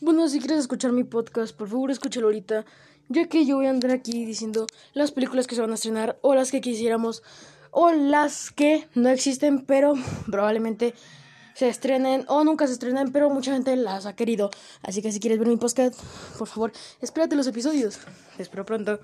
Bueno, si quieres escuchar mi podcast, por favor escúchalo ahorita, ya que yo voy a andar aquí diciendo las películas que se van a estrenar o las que quisiéramos o las que no existen, pero probablemente se estrenen o nunca se estrenen, pero mucha gente las ha querido. Así que si quieres ver mi podcast, por favor, espérate los episodios. Te espero pronto.